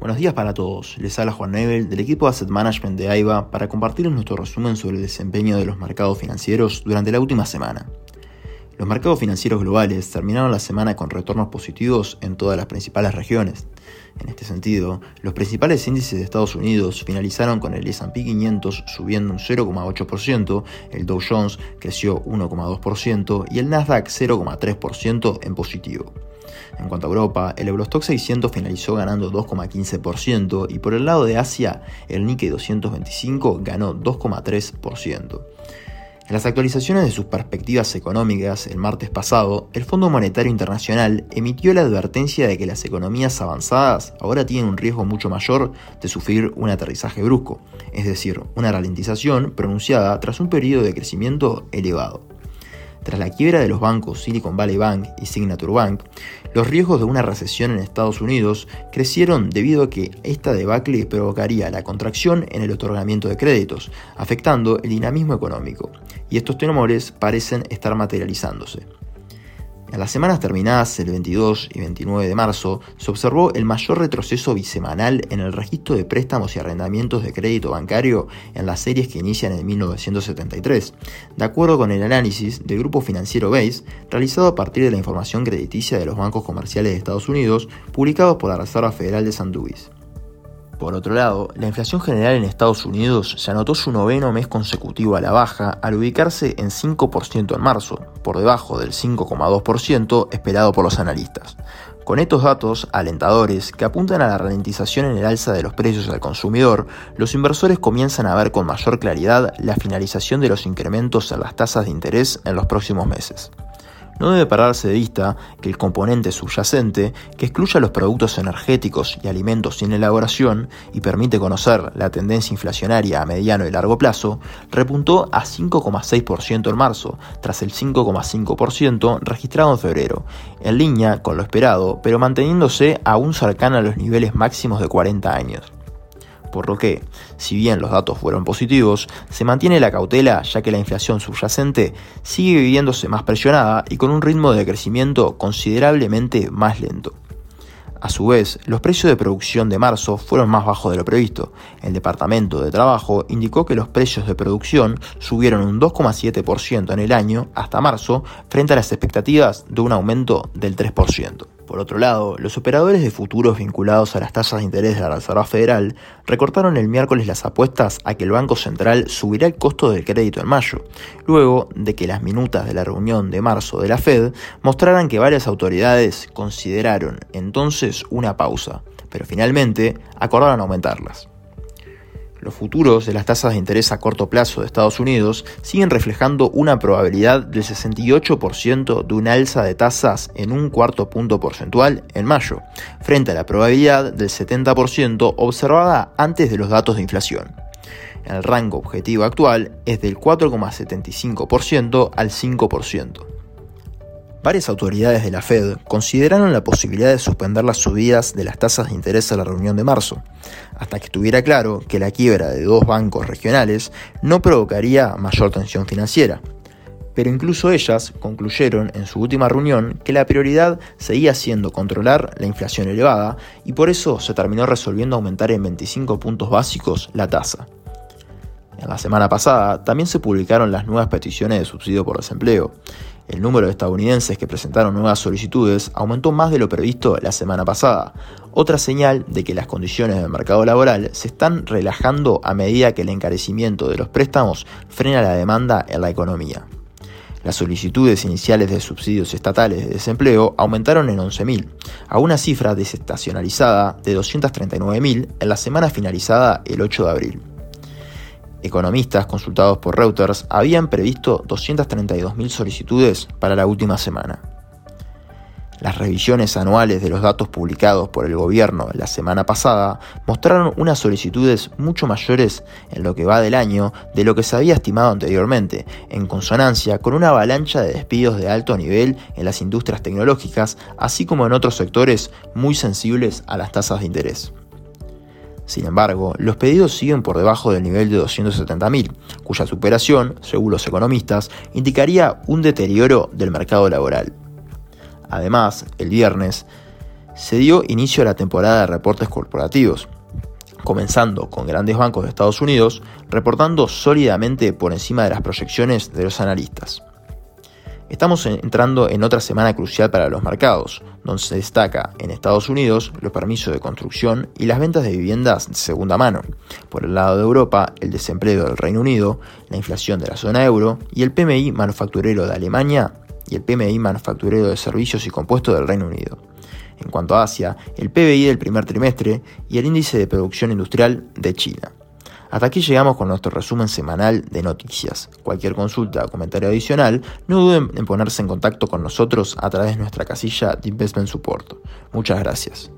Buenos días para todos, les habla Juan Nebel del equipo Asset Management de AIBA para compartirles nuestro resumen sobre el desempeño de los mercados financieros durante la última semana. Los mercados financieros globales terminaron la semana con retornos positivos en todas las principales regiones. En este sentido, los principales índices de Estados Unidos finalizaron con el S&P 500 subiendo un 0,8%, el Dow Jones creció 1,2% y el Nasdaq 0,3% en positivo. En cuanto a Europa, el Eurostock 600 finalizó ganando 2,15% y por el lado de Asia, el Nikkei 225 ganó 2,3%. En las actualizaciones de sus perspectivas económicas el martes pasado, el Fondo Monetario Internacional emitió la advertencia de que las economías avanzadas ahora tienen un riesgo mucho mayor de sufrir un aterrizaje brusco, es decir, una ralentización pronunciada tras un periodo de crecimiento elevado. Tras la quiebra de los bancos Silicon Valley Bank y Signature Bank, los riesgos de una recesión en Estados Unidos crecieron debido a que esta debacle provocaría la contracción en el otorgamiento de créditos, afectando el dinamismo económico, y estos temores parecen estar materializándose. En las semanas terminadas el 22 y 29 de marzo, se observó el mayor retroceso bisemanal en el registro de préstamos y arrendamientos de crédito bancario en las series que inician en 1973, de acuerdo con el análisis del grupo financiero Base realizado a partir de la información crediticia de los bancos comerciales de Estados Unidos publicados por la Reserva Federal de San Luis. Por otro lado, la inflación general en Estados Unidos se anotó su noveno mes consecutivo a la baja al ubicarse en 5% en marzo, por debajo del 5,2% esperado por los analistas. Con estos datos alentadores que apuntan a la ralentización en el alza de los precios al consumidor, los inversores comienzan a ver con mayor claridad la finalización de los incrementos en las tasas de interés en los próximos meses no debe pararse de vista que el componente subyacente, que excluye los productos energéticos y alimentos sin elaboración y permite conocer la tendencia inflacionaria a mediano y largo plazo, repuntó a 5,6% en marzo, tras el 5,5% registrado en febrero, en línea con lo esperado, pero manteniéndose aún cercana a los niveles máximos de 40 años por lo que, si bien los datos fueron positivos, se mantiene la cautela ya que la inflación subyacente sigue viviéndose más presionada y con un ritmo de crecimiento considerablemente más lento. A su vez, los precios de producción de marzo fueron más bajos de lo previsto. El Departamento de Trabajo indicó que los precios de producción subieron un 2,7% en el año hasta marzo frente a las expectativas de un aumento del 3%. Por otro lado, los operadores de futuros vinculados a las tasas de interés de la Reserva Federal recortaron el miércoles las apuestas a que el Banco Central subirá el costo del crédito en mayo, luego de que las minutas de la reunión de marzo de la Fed mostraran que varias autoridades consideraron entonces una pausa, pero finalmente acordaron aumentarlas. Los futuros de las tasas de interés a corto plazo de Estados Unidos siguen reflejando una probabilidad del 68% de un alza de tasas en un cuarto punto porcentual en mayo, frente a la probabilidad del 70% observada antes de los datos de inflación. El rango objetivo actual es del 4,75% al 5%. Varias autoridades de la Fed consideraron la posibilidad de suspender las subidas de las tasas de interés a la reunión de marzo, hasta que estuviera claro que la quiebra de dos bancos regionales no provocaría mayor tensión financiera. Pero incluso ellas concluyeron en su última reunión que la prioridad seguía siendo controlar la inflación elevada y por eso se terminó resolviendo aumentar en 25 puntos básicos la tasa. En la semana pasada también se publicaron las nuevas peticiones de subsidio por desempleo. El número de estadounidenses que presentaron nuevas solicitudes aumentó más de lo previsto la semana pasada, otra señal de que las condiciones del mercado laboral se están relajando a medida que el encarecimiento de los préstamos frena la demanda en la economía. Las solicitudes iniciales de subsidios estatales de desempleo aumentaron en 11.000, a una cifra desestacionalizada de 239.000 en la semana finalizada el 8 de abril. Economistas consultados por Reuters habían previsto 232.000 solicitudes para la última semana. Las revisiones anuales de los datos publicados por el gobierno la semana pasada mostraron unas solicitudes mucho mayores en lo que va del año de lo que se había estimado anteriormente, en consonancia con una avalancha de despidos de alto nivel en las industrias tecnológicas, así como en otros sectores muy sensibles a las tasas de interés. Sin embargo, los pedidos siguen por debajo del nivel de 270.000, cuya superación, según los economistas, indicaría un deterioro del mercado laboral. Además, el viernes se dio inicio a la temporada de reportes corporativos, comenzando con grandes bancos de Estados Unidos reportando sólidamente por encima de las proyecciones de los analistas. Estamos entrando en otra semana crucial para los mercados, donde se destaca en Estados Unidos los permisos de construcción y las ventas de viviendas de segunda mano. Por el lado de Europa, el desempleo del Reino Unido, la inflación de la zona euro y el PMI manufacturero de Alemania y el PMI manufacturero de servicios y compuestos del Reino Unido. En cuanto a Asia, el PBI del primer trimestre y el índice de producción industrial de China. Hasta aquí llegamos con nuestro resumen semanal de noticias. Cualquier consulta o comentario adicional, no duden en ponerse en contacto con nosotros a través de nuestra casilla de Investment Support. Muchas gracias.